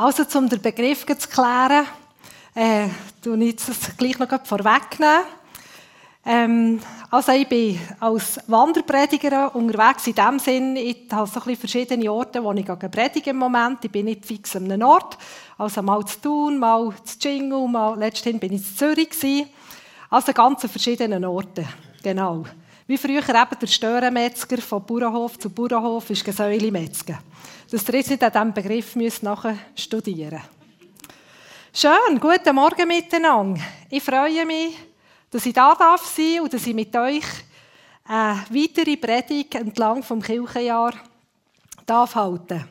Also, um den Begriff zu klären, äh, tue ich das gleich noch vorwegnehmen. Ähm, also ich bin als Wanderprediger unterwegs in dem Sinn, ich habe so ein verschiedene Orte, wo ich predige im Moment. Ich bin nicht fix an einem Ort, also mal zu Thun, mal zu Jingle, mal letztendlich bin ich in Zürich. Also ganz an verschiedenen Orten, genau. Wie früher eben der Störenmetzger von Bauernhof zu Bauernhof ist Gesäulemetzger. Dass ihr jetzt nicht an diesem Begriff müsst nachher studieren Schön, guten Morgen miteinander. Ich freue mich, dass ich da darf und dass ich mit euch eine weitere Predigt entlang vom Kirchenjahr darf halten.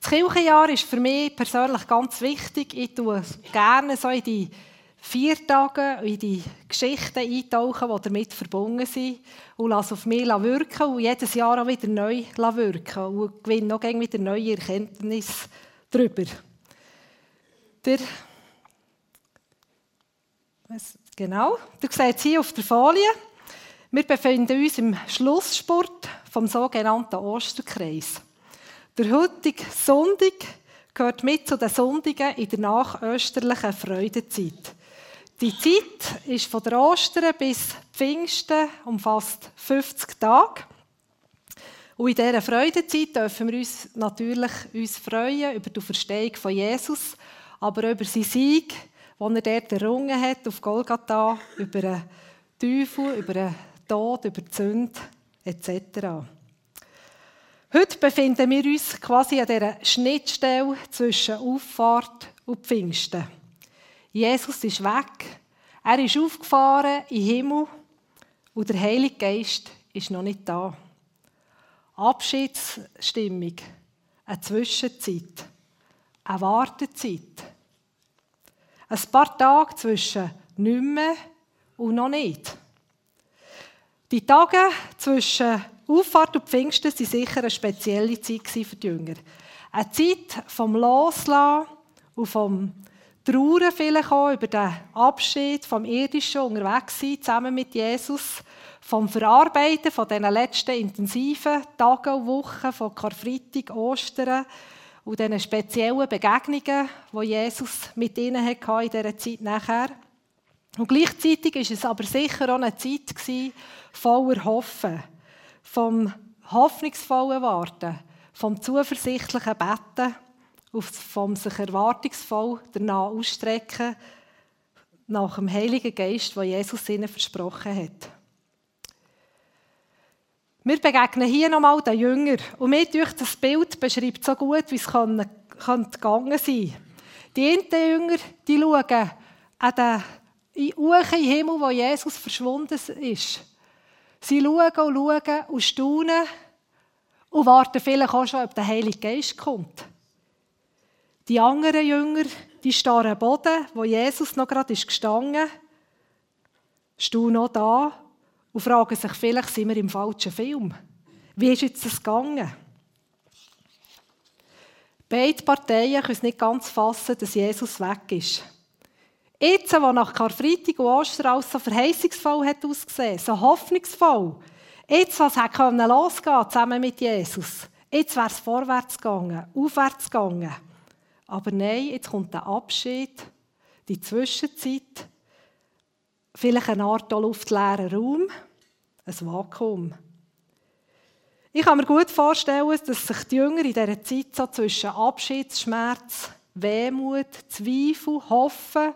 Das Kirchenjahr ist für mich persönlich ganz wichtig. Ich tue gerne so in die vier Tage in die Geschichten eintauchen, die damit verbunden sind und lasse auf mich wirken und jedes Jahr auch wieder neu wirken und gewinne noch wieder neue Erkenntnisse darüber. Der Genau, du siehst hier auf der Folie, wir befinden uns im Schlussspurt vom sogenannten Osterkreis. Der heutige Sonntag gehört mit zu den Sonntagen in der nachösterlichen Freudezeit. Die Zeit ist von der Ostern bis Pfingsten umfasst 50 Tage. Und in dieser Freudezeit dürfen wir uns natürlich uns freuen über die Verstehung von Jesus, aber über seinen Sieg wo er dort errungen hat, auf Golgatha, über den Teufel, über den Tod, über die Sünde etc. Heute befinden wir uns quasi an dieser Schnittstelle zwischen Auffahrt und Pfingsten. Jesus ist weg, er ist aufgefahren in den Himmel und der Heilige Geist ist noch nicht da. Abschiedsstimmung, eine Zwischenzeit, eine Wartezeit. Ein paar Tage zwischen nicht mehr und noch nicht. Die Tage zwischen Auffahrt und Pfingsten waren sicher eine spezielle Zeit für die Jünger. Eine Zeit vom Loslassen und vom Trauern vielleicht auch über den Abschied vom Irdischen unterwegs sein, zusammen mit Jesus, vom Verarbeiten von diesen letzten intensiven Tagen und Wochen von Karfreitag, Ostern, und diesen speziellen Begegnungen, die Jesus mit ihnen hatte in dieser Zeit nachher. Und gleichzeitig war es aber sicher auch eine Zeit voller Hoffen, vom hoffnungsvollen Warten, vom zuversichtlichen Betten, vom sich erwartungsvoll danach ausstrecken nach dem Heiligen Geist, den Jesus ihnen versprochen hat. Wir begegnen hier nochmal den Jünger. Und mir durch das Bild beschreibt so gut, wie es gegangen sein Die einen Jünger, die schauen an den hohen Himmel, wo Jesus verschwunden ist. Sie schauen und schauen und staunen und warten vielleicht auch schon, ob der Heilige Geist kommt. Die anderen Jünger, die am Boden, wo Jesus noch gerade ist gestanden, stehen noch da und fragen sich, vielleicht sind wir im falschen Film. Wie ist jetzt das gegangen? Beide Parteien können es nicht ganz fassen, dass Jesus weg ist. Jetzt, wo nach Karfreitag und Ostern so verheißungsvoll hat ausgesehen, so hoffnungsvoll, jetzt, was hat losgehen zusammen mit Jesus, jetzt wäre es vorwärts gegangen, aufwärts gegangen. Aber nein, jetzt kommt der Abschied, die Zwischenzeit, vielleicht eine Art luftleerer Raum, ein Vakuum. Ich kann mir gut vorstellen, dass sich die Jünger in dieser Zeit so zwischen Abschiedsschmerz, Wehmut, Zweifel, Hoffen,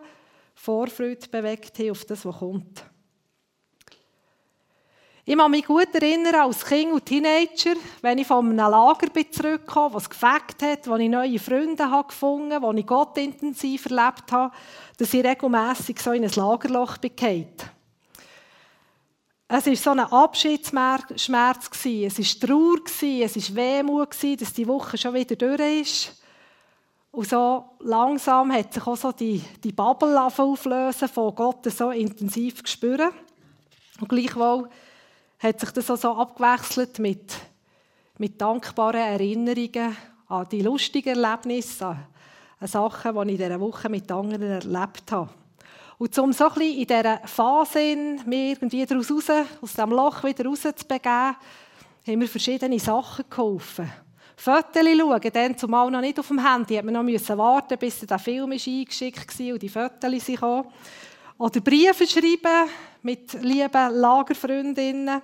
Vorfreude bewegt haben auf das, was kommt. Ich kann mich gut erinnern, als Kind und Teenager, wenn ich von einem Lager bin zurückgekommen was gefegt hat, wo ich neue Freunde gefunden habe, wo ich Gott intensiv erlebt habe, dass ich regelmässig so in ein Lagerloch bin Es war so ein Abschiedsschmerz, es war Trauer, es war Wehmut, dass die Woche schon wieder durch ist. Und so langsam hat sich auch so die, die Bubble auflösen, von Gott so intensiv spüren. Und gleichwohl hat sich das also abgewechselt mit, mit dankbaren Erinnerungen an die lustigen Erlebnisse, an, an Sachen, die ich in dieser Woche mit anderen erlebt habe. Und um so ein bisschen in dieser Phase mir irgendwie daraus raus, aus diesem Loch wieder rauszubegeben, haben wir verschiedene Sachen geholfen. Fotos schauen, dann zumal noch nicht auf dem Handy, hat man noch müssen warten, bis der Film ist eingeschickt war und die Fotos kamen. Oder Briefe schreiben mit lieben Lagerfreundinnen.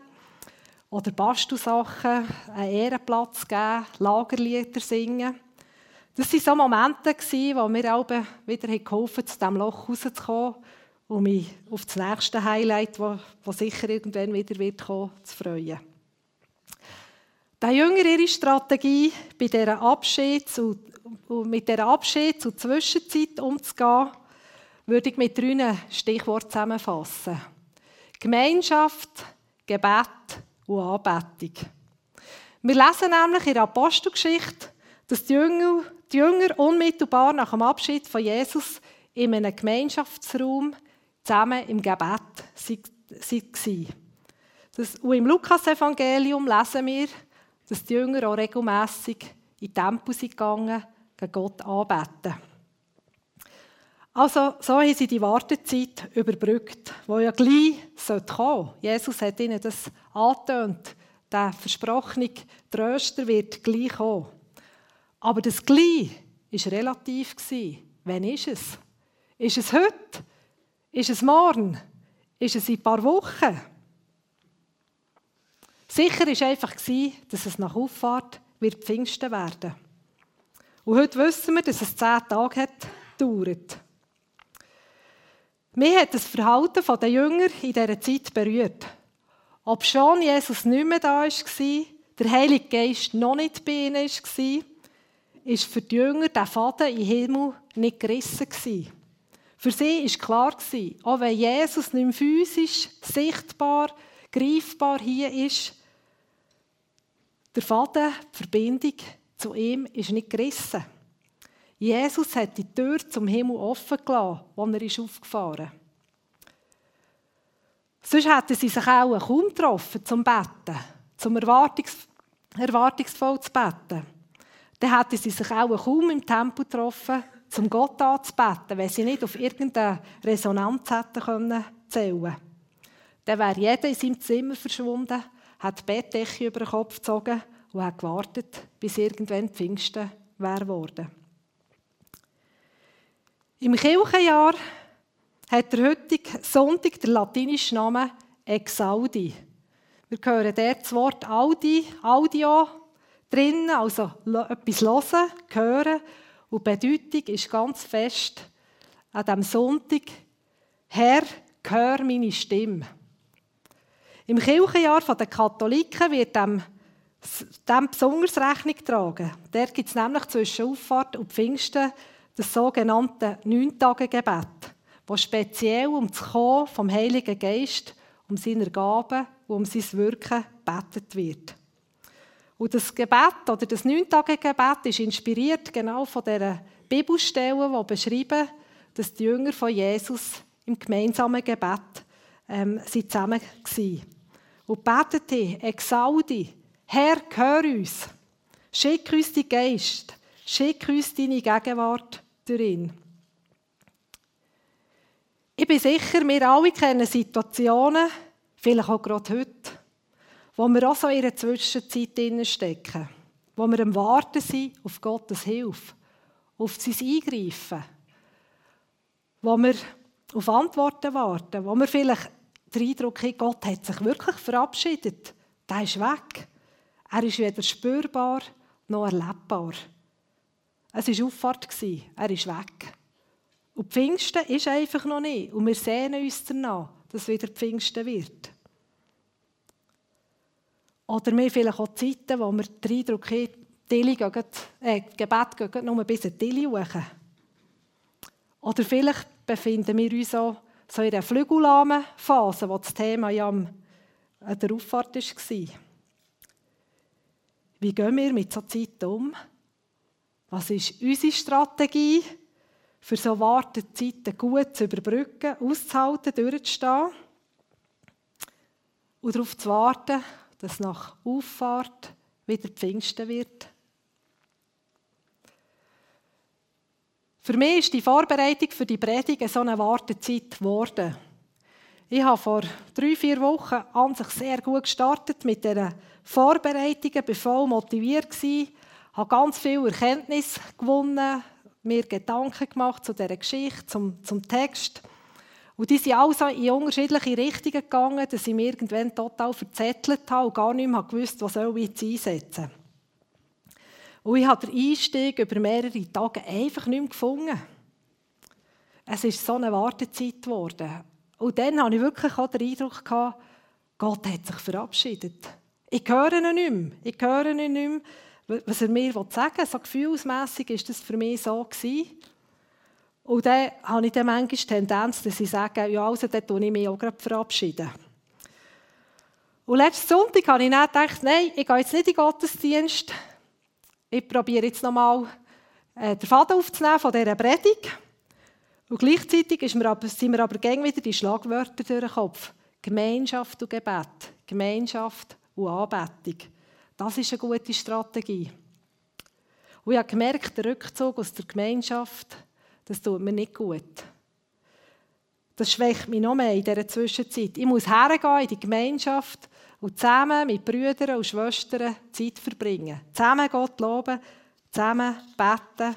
Oder Bastelsachen, einen Ehrenplatz geben, Lagerlieder singen. Das waren so Momente, wo mir auch wieder geholfen zu diesem Loch rauszukommen und mich auf das nächste Highlight, das sicher irgendwann wieder wird kommen, zu freuen. Der Jünger ihre Strategie, bei dieser Abschied zu, mit dieser Abschied zur Zwischenzeit umzugehen, würde ich mit drei Stichworten zusammenfassen. Gemeinschaft, Gebet und Anbetung. Wir lesen nämlich in der Apostelgeschichte, dass die Jünger, die Jünger unmittelbar nach dem Abschied von Jesus in einem Gemeinschaftsraum zusammen im Gebet waren. und im Lukas-Evangelium lesen wir, dass die Jünger auch regelmässig in den Tempel gegangen gegen Gott anbeten. Also, so haben sie die Wartezeit überbrückt, wo ja gleich kommen sollte. Jesus hat ihnen das angetönt. Der versprochene Tröster wird gleich kommen. Aber das gleich war relativ. Wann ist es? Ist es heute? Ist es morgen? Ist es in ein paar Wochen? Sicher war einfach, dass es nach Auffahrt wird Pfingsten werden Und heute wissen wir, dass es zehn Tage hat gedauert. Mich hat das Verhalten der Jünger in dieser Zeit berührt. Ob schon Jesus nicht mehr da war, der Heilige Geist noch nicht bei ihnen war, war für die Jünger der Faden im Himmel nicht gerissen. Für sie war klar, auch wenn Jesus nicht mehr physisch, sichtbar, greifbar hier ist, der Faden, die Verbindung zu ihm ist nicht gerissen. Jesus hat die Tür zum Himmel offen gelassen, als er ist aufgefahren ist. Sonst hätten sie sich auch kaum getroffen zum Betten, zum Erwartungs erwartungsvoll zu beten. Dann hätten sie sich auch kaum im Tempel getroffen, zum Gott anzubeten, wenn sie nicht auf irgendeine Resonanz hätten können zählen Dann wäre jeder in seinem Zimmer verschwunden, hat die Bettdecke über den Kopf gezogen und hat gewartet, bis irgendwann Pfingsten wäre worden. Im Kirchenjahr hat der heutige Sonntag den latinischen Namen Exaudi. Wir hören dort das Wort Audi, Audio drin, also etwas hören, hören. Und die Bedeutung ist ganz fest an diesem Sonntag, Herr, hör meine Stimme. Im Kirchenjahr der Katholiken wird dem, dem besonders Rechnung getragen. Dort gibt es nämlich zwischen Auffahrt und Pfingsten das sogenannte Neuntagegebet, das speziell um das Kommen vom Heiligen Geist, um seine Gaben und um sein Wirken betet wird. Und das Gebet oder das Neuntagegebet ist inspiriert genau von der Bibelstelle, die beschreiben, dass die Jünger von Jesus im gemeinsamen Gebet ähm, zusammen waren und betete, Exaudi, Herr, hör uns, schick uns die Geist, schick uns deine Gegenwart durch ihn. Ich bin sicher, wir alle kennen Situationen, vielleicht auch gerade heute, wo wir auch so in einer Zwischenzeit stecken, wo wir am Warten sind auf Gottes Hilfe, auf sein Eingreifen, wo wir auf Antworten warten, wo wir vielleicht den Eindruck haben, Gott hat sich wirklich verabschiedet. Der ist weg. Er ist weder spürbar noch erlebbar. Es war Auffahrt, er ist weg. Und Pfingsten ist einfach noch nicht. Und wir sehnen uns danach, dass wieder Pfingsten wird. Oder wir vielleicht auch Zeiten, wo wir den Eindruck haben, die gehen, äh, Gebet geht nur bis ein Tilly hoch. Oder vielleicht befinden wir uns auch so in der flügellahmen Phase, wo das Thema ja an der Auffahrt war. Wie gehen wir mit so Zeit um? Was ist unsere Strategie, für so Wartezeiten gut zu überbrücken, auszuhalten, durchzustehen und darauf zu warten, dass nach Auffahrt wieder Pfingsten wird? Für mich ist die Vorbereitung für die Predigt so eine Wartezeit geworden. Ich habe vor drei, vier Wochen an sich sehr gut gestartet mit diesen Vorbereitungen, war voll motiviert, habe ganz viel Erkenntnis gewonnen, mir Gedanken gemacht zu dieser Geschichte, zum, zum Text. Und die sind also in unterschiedliche Richtungen gegangen, dass ich mich irgendwann total verzettelt habe und gar nicht mehr gewusst, was soll ich einsetzen. Und ich habe den Einstieg über mehrere Tage einfach nicht mehr gefunden. Es ist so eine Wartezeit geworden. Und dann hatte ich wirklich auch den Eindruck, gehabt, Gott hat sich verabschiedet. Ich höre ihn nicht mehr. Ich höre ihn nicht mehr. Was er mir sagen will, so gefühlsmässig ist das für mich so gewesen. Und dann habe ich dann manchmal die Tendenz, dass ich sage, ja, also dann verabschiede ich mich auch gerade verabschieden. Und letzten Sonntag habe ich dann gedacht, nein, ich gehe jetzt nicht in den Gottesdienst. Ich probiere jetzt nochmal äh, den Faden aufzunehmen von dieser Predigt. Und gleichzeitig ist mir aber, sind mir aber gäng wieder die Schlagwörter durch den Kopf. Gemeinschaft und Gebet. Gemeinschaft und Anbetung. Das ist eine gute Strategie. Und ich habe gemerkt, der Rückzug aus der Gemeinschaft, das tut mir nicht gut. Das schwächt mich noch mehr in dieser Zwischenzeit. Ich muss hergehen in die Gemeinschaft und zusammen mit Brüdern und Schwestern Zeit verbringen. Zusammen Gott loben, zusammen beten,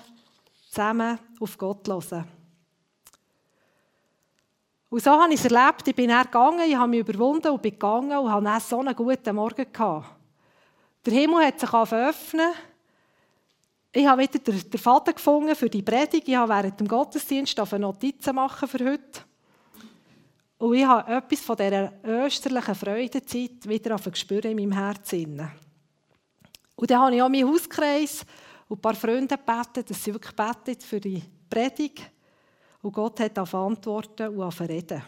zusammen auf Gott hören. Und so habe ich es erlebt. Ich bin dann gegangen, ich habe mich überwunden und bin gegangen und habe dann so einen guten Morgen gehabt. Der Himmel hat sich öffnen. Ich habe wieder den Faden gefunden für die Predigt. Ich habe während dem Gottesdienst Notizen machen für heute. Und ich habe etwas von dieser österlichen Freudenzeit wieder spüren in meinem Herzen. Und dann habe ich auch meinen Hauskreis und ein paar Freunde gebeten, dass sie wirklich beten für die Predigt. Und Gott hat auf Antworten und auf Reden.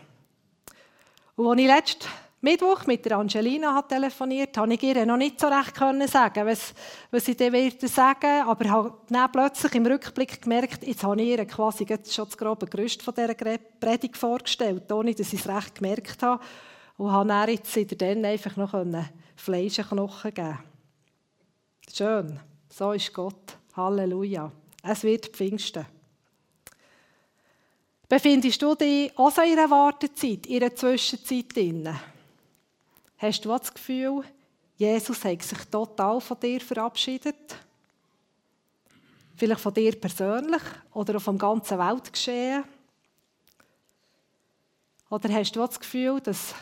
Und als ich letzten Mittwoch mit der Angelina hat telefoniert habe, ich ihr noch nicht so recht sagen, was, was ich dann wieder sagen aber habe dann plötzlich im Rückblick gemerkt, jetzt habe ich ihr quasi schon das grobe Gerüst von dieser Predigt vorgestellt, ohne dass ich es recht gemerkt habe. Und habe dann jetzt in dann einfach noch Fleisch und Knochen geben Schön, so ist Gott. Halleluja. Es wird Pfingsten. Befindest du dich auch so in einer Wartezeit, in einer Zwischenzeit drin? Hast du das Gefühl, Jesus hat sich total von dir verabschiedet? Vielleicht von dir persönlich oder vom ganzen Weltgeschehen? Oder hast du das Gefühl, dass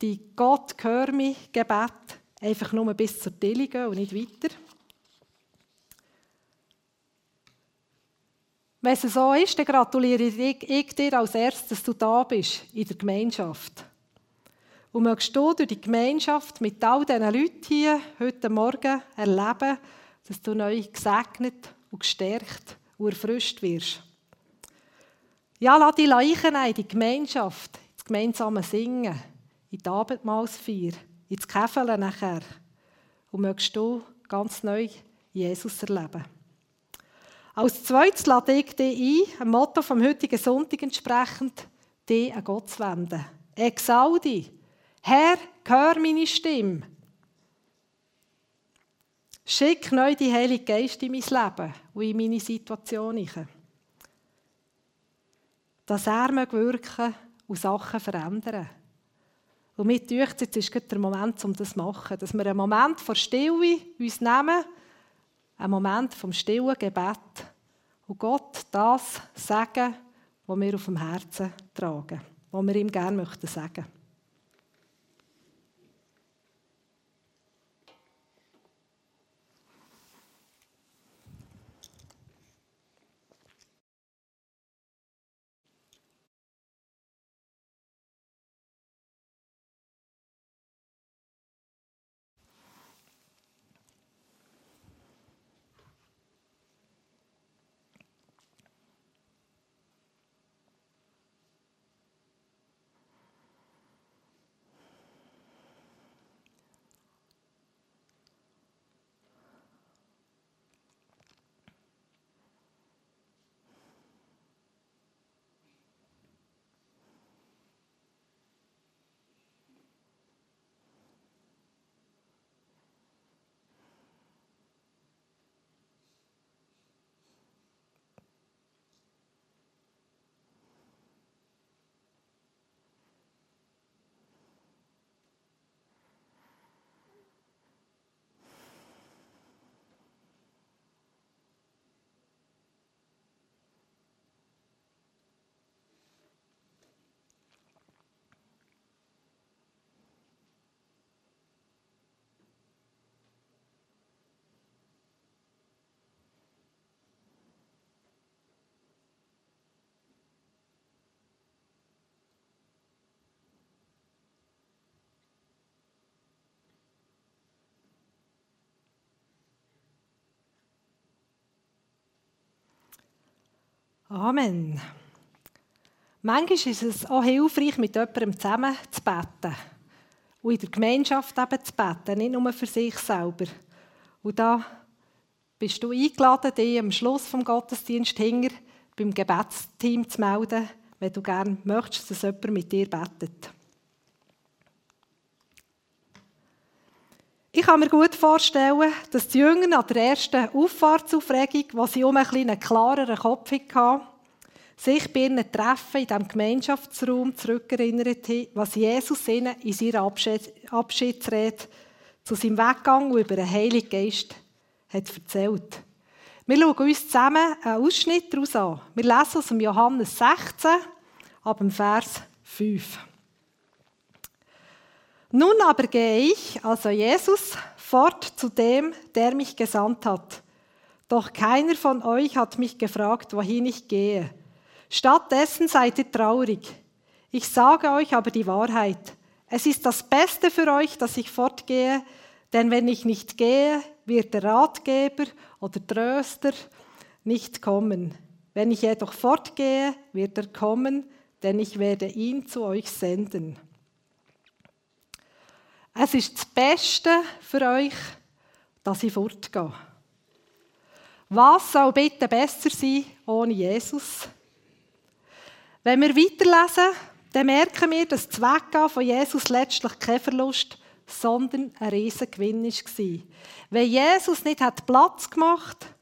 die Gott hör mich Gebet einfach nur bis zur Tilly gehen und nicht weiter? Wenn es so ist, dann gratuliere ich dir als erstes, dass du da bist in der Gemeinschaft. Und möchtest du durch die Gemeinschaft mit all diesen Leuten hier heute Morgen erleben, dass du neu gesegnet und gestärkt und erfrischt wirst. Ja, lass dich eichen in die Gemeinschaft, ins gemeinsame Singen, in die Abendmahlsfeier, ins Käfeln nachher. Und möchtest du ganz neu Jesus erleben. Als zweites lade ich dich ein, ein Motto vom heutigen Sonntag entsprechend, dich an Gott zu wenden. Exaudi. Herr, hör meine Stimme. Schick neu die Heilige Geist in mein Leben und in meine Situation. Dass er wirken und Sachen verändern Und mir deucht, jetzt ist der Moment, um das zu machen. Dass wir einen Moment vor Stille uns nehmen ein Moment vom stillen Gebet und Gott das sagen, was wir auf dem Herzen tragen, was wir ihm gerne möchten Amen. Manchmal ist es auch hilfreich, mit jemandem zusammen zu beten. Und in der Gemeinschaft eben zu beten, nicht nur für sich selber. Und da bist du eingeladen, dich am Schluss des Gottesdienstes hinger beim Gebetsteam zu melden, wenn du gerne möchtest, dass jemand mit dir betet. Ich kann mir gut vorstellen, dass die Jünger an der ersten Auffahrtsaufregung, wo sie um einen klareren Kopf hatten, sich bei ihren Treffen in diesem Gemeinschaftsraum zurückerinnert haben, was Jesus ihnen in seiner Abschiedsrede zu seinem Weggang und über den Heiligen Geist hat erzählt. Wir schauen uns zusammen einen Ausschnitt daraus an. Wir lesen aus dem Johannes 16, ab dem Vers 5. Nun aber gehe ich, also Jesus, fort zu dem, der mich gesandt hat. Doch keiner von euch hat mich gefragt, wohin ich gehe. Stattdessen seid ihr traurig. Ich sage euch aber die Wahrheit. Es ist das Beste für euch, dass ich fortgehe, denn wenn ich nicht gehe, wird der Ratgeber oder Tröster nicht kommen. Wenn ich jedoch fortgehe, wird er kommen, denn ich werde ihn zu euch senden. Es ist das Beste für euch, dass ich fortgehe. Was soll bitte besser sein ohne Jesus? Wenn wir weiterlesen, dann merken wir, dass das Weggehen von Jesus letztlich kein Verlust, sondern ein Riesengewinn war. Wenn Jesus nicht Platz gemacht hat,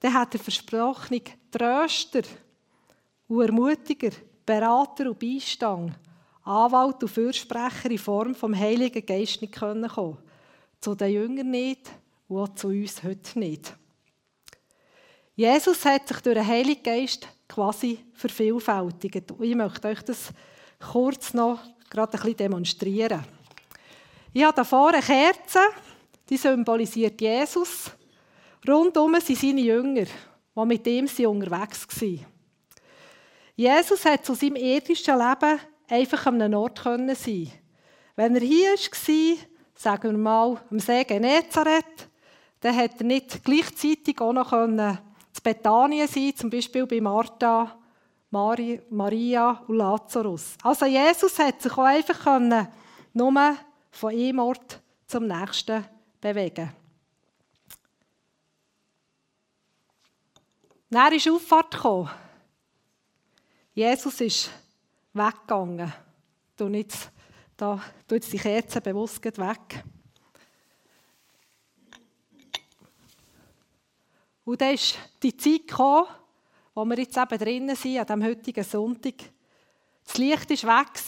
dann hat er versprochene Tröster und Ermutiger, Berater und Beistand, Anwalt und Fürsprecher in Form vom Heiligen Geist nicht kommen können. Zu den Jüngern nicht und auch zu uns heute nicht. Jesus hat sich durch den Heiligen Geist quasi vervielfältigt. Und ich möchte euch das kurz noch gerade ein bisschen demonstrieren. Ich habe hier vorne eine Kerze, die symbolisiert Jesus. Rundum sind seine Jünger, die mit ihm unterwegs waren. Jesus hat zu seinem irdischen Leben einfach an einem Ort sein Wenn er hier war, sagen wir mal, am See Genezareth, dann hat er nicht gleichzeitig auch noch zu Bethanien sein, zum Beispiel bei Martha, Maria und Lazarus. Also Jesus hat sich auch einfach können, nur von einem Ort zum nächsten bewegen. Dann ist Auffahrt. Jesus ist weggegangen. Du jetzt, jetzt die Kerze bewusst weg. Und dann ist die Zeit gekommen, wo wir jetzt eben drinnen sind, an diesem heutigen Sonntag. Das Licht war weg,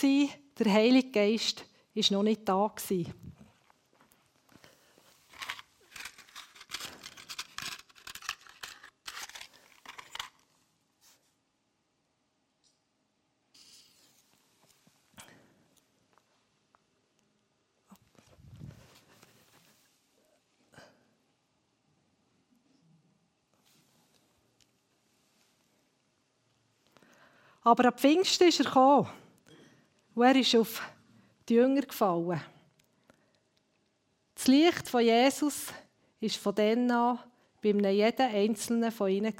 der Heilige Geist war noch nicht da. Gewesen. Aber am Pfingsten ist er gekommen. Und er ist auf die Jünger gefallen. Das Licht von Jesus war von dann an bei jedem Einzelnen von ihnen.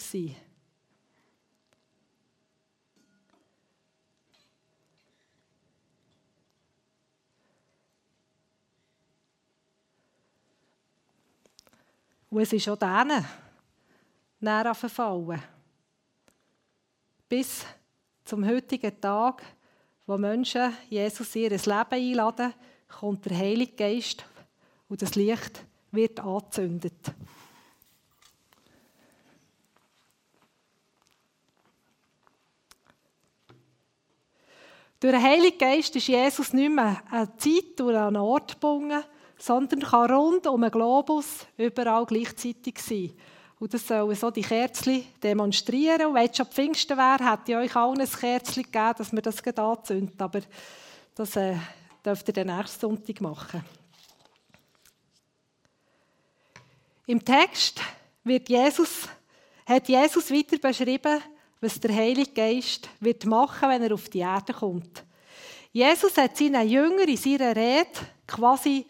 Und es ist auch denen näher verfallen. Bis zum heutigen Tag, wo Menschen Jesus in ihr Leben einladen, kommt der Heilige Geist und das Licht wird angezündet. Durch den Heiligen Geist ist Jesus nicht mehr eine Zeit oder einen Ort gebunden, sondern kann rund um den Globus überall gleichzeitig sein. Und das sollen so die Kerzen demonstrieren. Und wenn es schon Pfingsten wäre, hätte ich euch allen ein Kerzchen gegeben, dass wir das anzünden. Aber das äh, dürft ihr den nächsten Sonntag machen. Im Text wird Jesus, hat Jesus weiter beschrieben, was der Heilige Geist wird machen, wenn er auf die Erde kommt. Jesus hat seinen Jüngern in seiner Rede quasi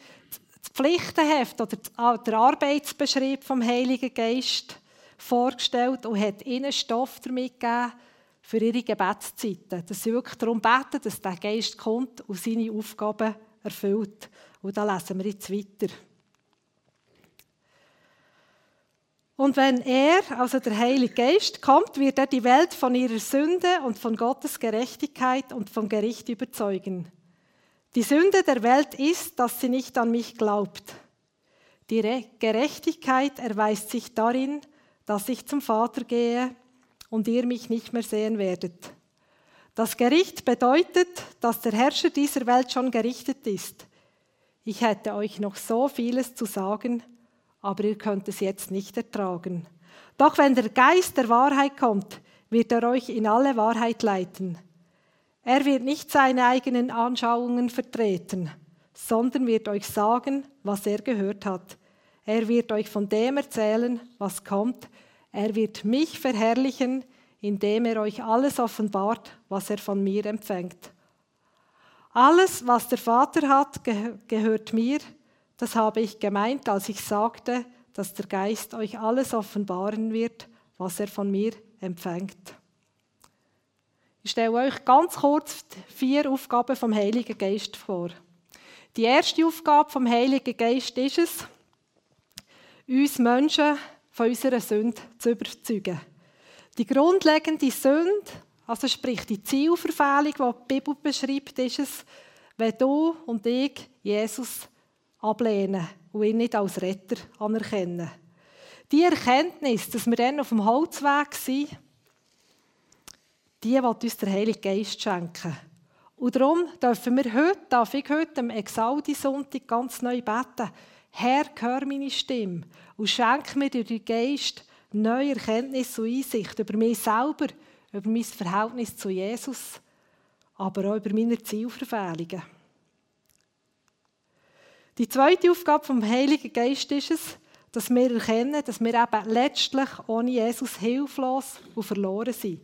Pflichtenheft oder der Arbeitsbeschrieb vom Heiligen Geist vorgestellt und hat ihnen Stoff damit gegeben, für ihre Gebetszeiten. Dass sie wirklich darum beten, dass der Geist kommt und seine Aufgaben erfüllt. Und da lesen wir jetzt weiter. Und wenn er, also der Heilige Geist, kommt, wird er die Welt von ihrer Sünde und von Gottes Gerechtigkeit und vom Gericht überzeugen. Die Sünde der Welt ist, dass sie nicht an mich glaubt. Die Gerechtigkeit erweist sich darin, dass ich zum Vater gehe und ihr mich nicht mehr sehen werdet. Das Gericht bedeutet, dass der Herrscher dieser Welt schon gerichtet ist. Ich hätte euch noch so vieles zu sagen, aber ihr könnt es jetzt nicht ertragen. Doch wenn der Geist der Wahrheit kommt, wird er euch in alle Wahrheit leiten. Er wird nicht seine eigenen Anschauungen vertreten, sondern wird euch sagen, was er gehört hat. Er wird euch von dem erzählen, was kommt. Er wird mich verherrlichen, indem er euch alles offenbart, was er von mir empfängt. Alles, was der Vater hat, gehört mir. Das habe ich gemeint, als ich sagte, dass der Geist euch alles offenbaren wird, was er von mir empfängt. Ich stelle euch ganz kurz vier Aufgaben vom Heiligen Geist vor. Die erste Aufgabe vom Heiligen Geist ist es, uns Menschen von unserer Sünde zu überzeugen. Die grundlegende Sünde, also sprich die Zielverfehlung, die die Bibel beschreibt, ist es, wenn du und ich Jesus ablehnen und ihn nicht als Retter anerkennen. Die Erkenntnis, dass wir dann auf dem Holzweg sind, die wird uns der Heilige Geist schenken. Und darum dürfen wir heute, darf ich heute am Exaldi-Sonntag ganz neu beten. Herr, hör meine Stimme und schenk mir durch den Geist neue Erkenntnis und Einsicht über mich selber, über mein Verhältnis zu Jesus, aber auch über meine Zielverfehlungen. Die zweite Aufgabe vom Heiligen Geist ist es, dass wir erkennen, dass wir eben letztlich ohne Jesus hilflos und verloren sind.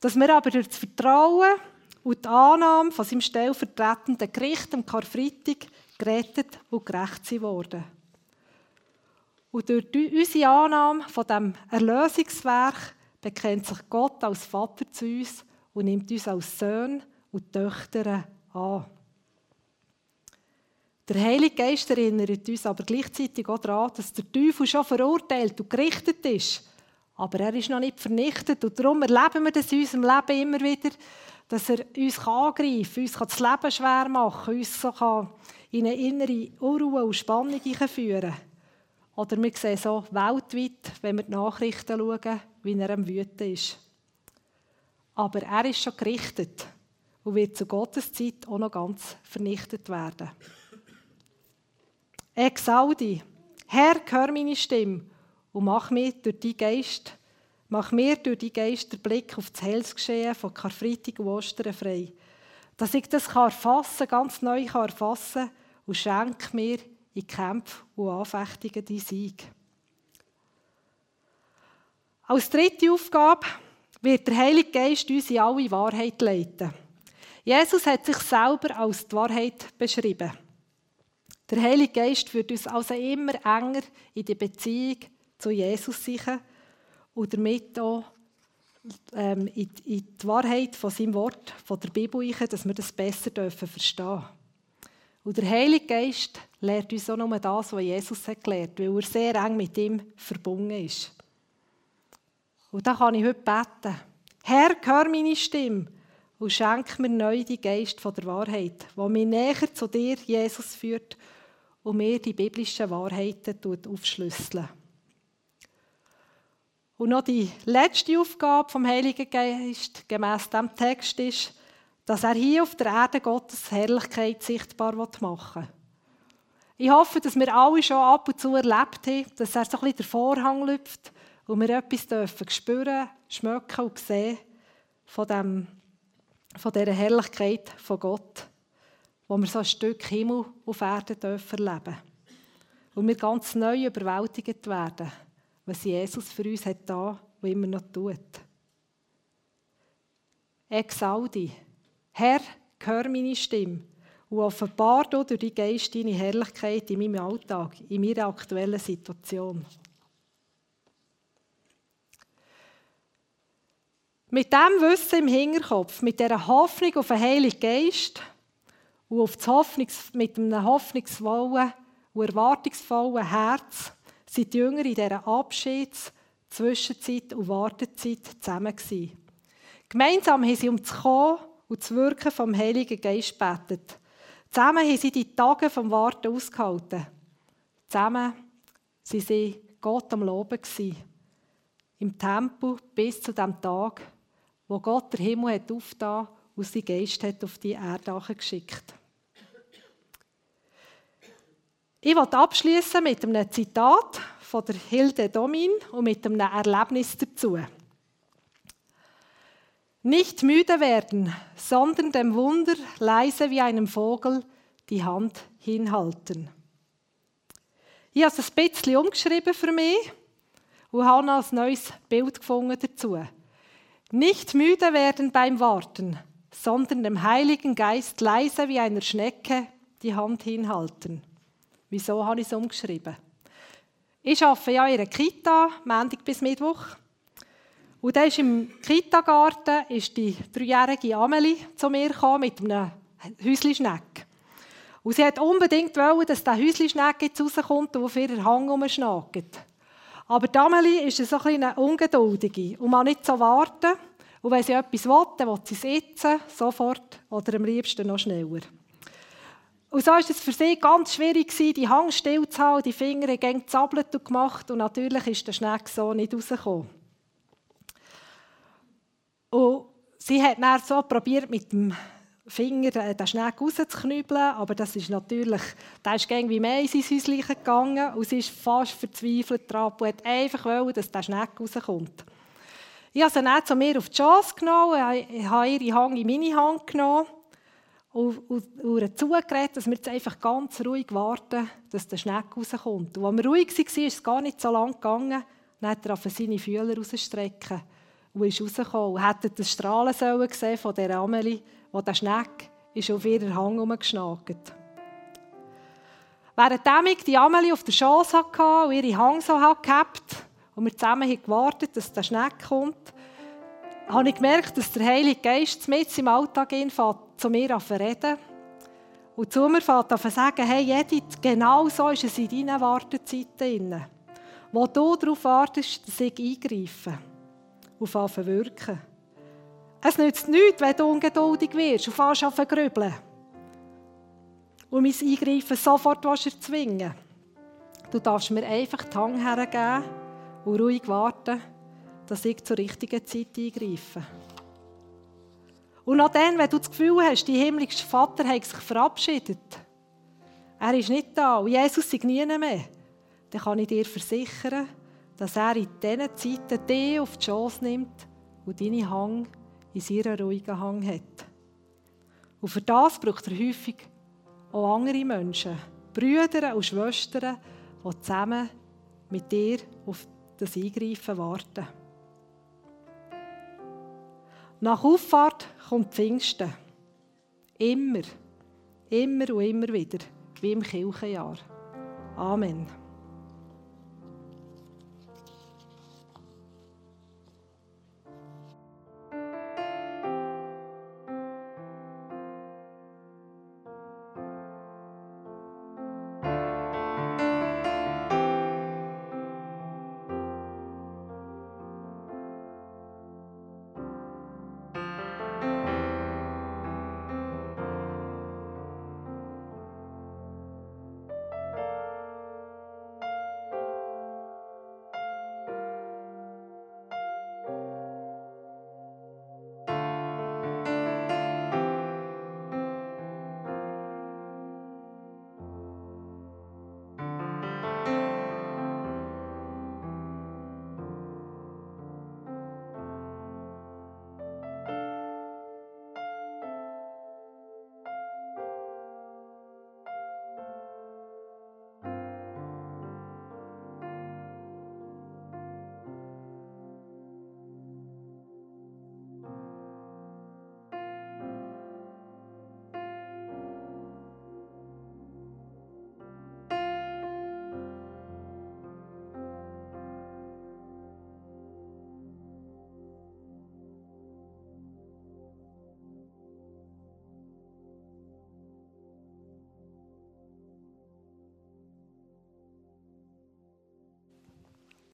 Dass wir aber durch das Vertrauen und die Annahme von seinem stellvertretenden Gericht am Karfreitag gerettet und gerecht sind worden. Und durch unsere Annahme von dem Erlösungswerk bekennt sich Gott als Vater zu uns und nimmt uns als Söhne und Töchter an. Der Heilige Geist erinnert uns aber gleichzeitig auch daran, dass der Teufel schon verurteilt und gerichtet ist. Aber er ist noch nicht vernichtet und darum erleben wir das in unserem Leben immer wieder, dass er uns angreifen kann, uns das Leben schwer machen kann, uns so in eine innere Unruhe und Spannung führen Oder wir sehen so weltweit, wenn wir die Nachrichten schauen, wie er am Wüten ist. Aber er ist schon gerichtet und wird zu Gottes Zeit auch noch ganz vernichtet werden. Exaudi, Herr, hör meine Stimme und mach mir durch die Geist, mach mir durch die Geist den Blick auf das Heilsgeschehen von Karfreitag und Ostern frei. Dass ich das erfassen kann, ganz neu erfassen kann und schenk mir in Kämpfen und Anfechtungen die Sieg. Als dritte Aufgabe wird der Heilige Geist uns in alle Wahrheit leiten. Jesus hat sich selber als die Wahrheit beschrieben. Der Heilige Geist führt uns also immer enger in die Beziehung zu Jesus sicher und damit auch ähm, in, die Wahrheit von seinem Wort, von der Bibel, rein, dass wir das besser dürfen verstehen Und der Heilige Geist lehrt uns auch nur das, was Jesus hat gelehrt, weil er sehr eng mit ihm verbunden ist. Und da kann ich heute beten. Herr, hör meine Stimme und schenk mir neu die Geist von der Wahrheit, wo mich näher zu dir, Jesus, führt und mir die biblischen Wahrheiten aufschlüsseln. Und noch die letzte Aufgabe vom Heiligen Geist gemäß dem Text ist, dass er hier auf der Erde Gottes Herrlichkeit sichtbar machen will. Ich hoffe, dass wir alle schon ab und zu erlebt haben, dass er so ein bisschen der Vorhang lüpft und wir etwas dürfen spüren, schmecken und sehen von, dem, von dieser Herrlichkeit von Gott wo wir so ein Stück Himmel auf Erden dürfen Und wir ganz neu überwältigt werden, was Jesus für uns hat da und immer noch tut. Exaudi, Herr, hör meine Stimme und offenbar du durch die Geist deine Herrlichkeit in meinem Alltag, in meiner aktuellen Situation. Mit dem Wissen im Hinterkopf, mit dieser Hoffnung auf den Heiligen Geist und auf das mit einem hoffnungsvollen und erwartungsvollen Herz sind die Jünger in dieser Abschieds-, Zwischenzeit und Wartezeit zusammen gewesen. Gemeinsam haben sie um das Kommen und das Wirken vom Heiligen Geist gebetet. Zusammen haben sie die Tage vom Warten ausgehalten. Zusammen waren sie Gott am Loben. Im Tempel bis zu dem Tag, wo Gott der Himmel hat aufgetan und sein Geist hat auf die Erde geschickt. Ich will abschließen mit einem Zitat von der Hilde Domin und mit einem Erlebnis dazu. Nicht müde werden, sondern dem Wunder leise wie einem Vogel die Hand hinhalten. Ich habe es ein bisschen umgeschrieben für mich und habe ein neues Bild gefunden dazu. Nicht müde werden beim Warten, sondern dem Heiligen Geist leise wie einer Schnecke die Hand hinhalten. Wieso habe ich es umgeschrieben? Ich arbeite ja in einer Kita, Montag bis Mittwoch. Und dann ist im Kita-Garten ist die dreijährige Amelie zu mir gekommen mit einem Häuslischneck. Und sie wollte unbedingt wollen, dass der Häuslischneck jetzt rauskommt und auf ihren Hang rumschnackt. Aber die Amelie ist so ein eine ungeduldige und man nicht so warten. Und wenn sie etwas will, dann will sie es jetzt, sofort oder am liebsten noch schneller. Und so war es für sie ganz schwierig, die Hang still zu halten, die Finger haben gezappelt und gemacht. Und natürlich ist der Schneck so nicht rausgekommen. Und sie hat dann so probiert, mit dem Finger den Schneck rauszuknüppeln, aber das ist natürlich, da ist irgendwie mehr in sein Häuschen gegangen. Und sie ist fast verzweifelt dran und hat einfach wollen, dass der Schneck rauskommt. Ich habe sie dann zu mir auf die Chance genommen, ich habe ihre Hang in meine Hand genommen und, zugeredet, dass wir jetzt einfach ganz ruhig warten, dass der Schneck rauskommt. Und als wir ruhig waren, ist es gar nicht so lang gegangen, dann hat er auf seine Fühler rausstrecken und ist rausgekommen. Und hätte das Strahlen sollen gesehen von der Amelie, wo der Schneck ist auf ihren Hang herumgeschnagt. Während ich die Amelie auf der Chance hatte und ihre Hang so gehabt und wir zusammen gewartet dass der Schneck kommt, habe ich gemerkt, dass der Heilige Geist mit im Alltag zu mir reden und zu mir an sagen, hey Edith, genau so ist es in deinen Wartezeiten. Wo du darauf wartest, dass ich eingreife und anfange wirken. Es nützt nichts, wenn du ungeduldig wirst und fährst an grübeln. Und mein Eingreifen sofort erzwingen Du darfst mir einfach die Hand hergeben und ruhig warten, dass ich zur richtigen Zeit eingreife. Und auch dann, wenn du das Gefühl hast, dein himmlischer Vater hat sich verabschiedet, er ist nicht da und Jesus ist nie mehr, dann kann ich dir versichern, dass er in diesen Zeiten dich auf die Chance nimmt und deine Hang in seiner ruhigen Hang hat. Und für das braucht er häufig auch andere Menschen, Brüder und Schwestern, die zusammen mit dir auf das Eingreifen warten. Nach Auffahrt kommt Pfingsten. Immer, immer und immer wieder, wie im Kirchenjahr. Amen.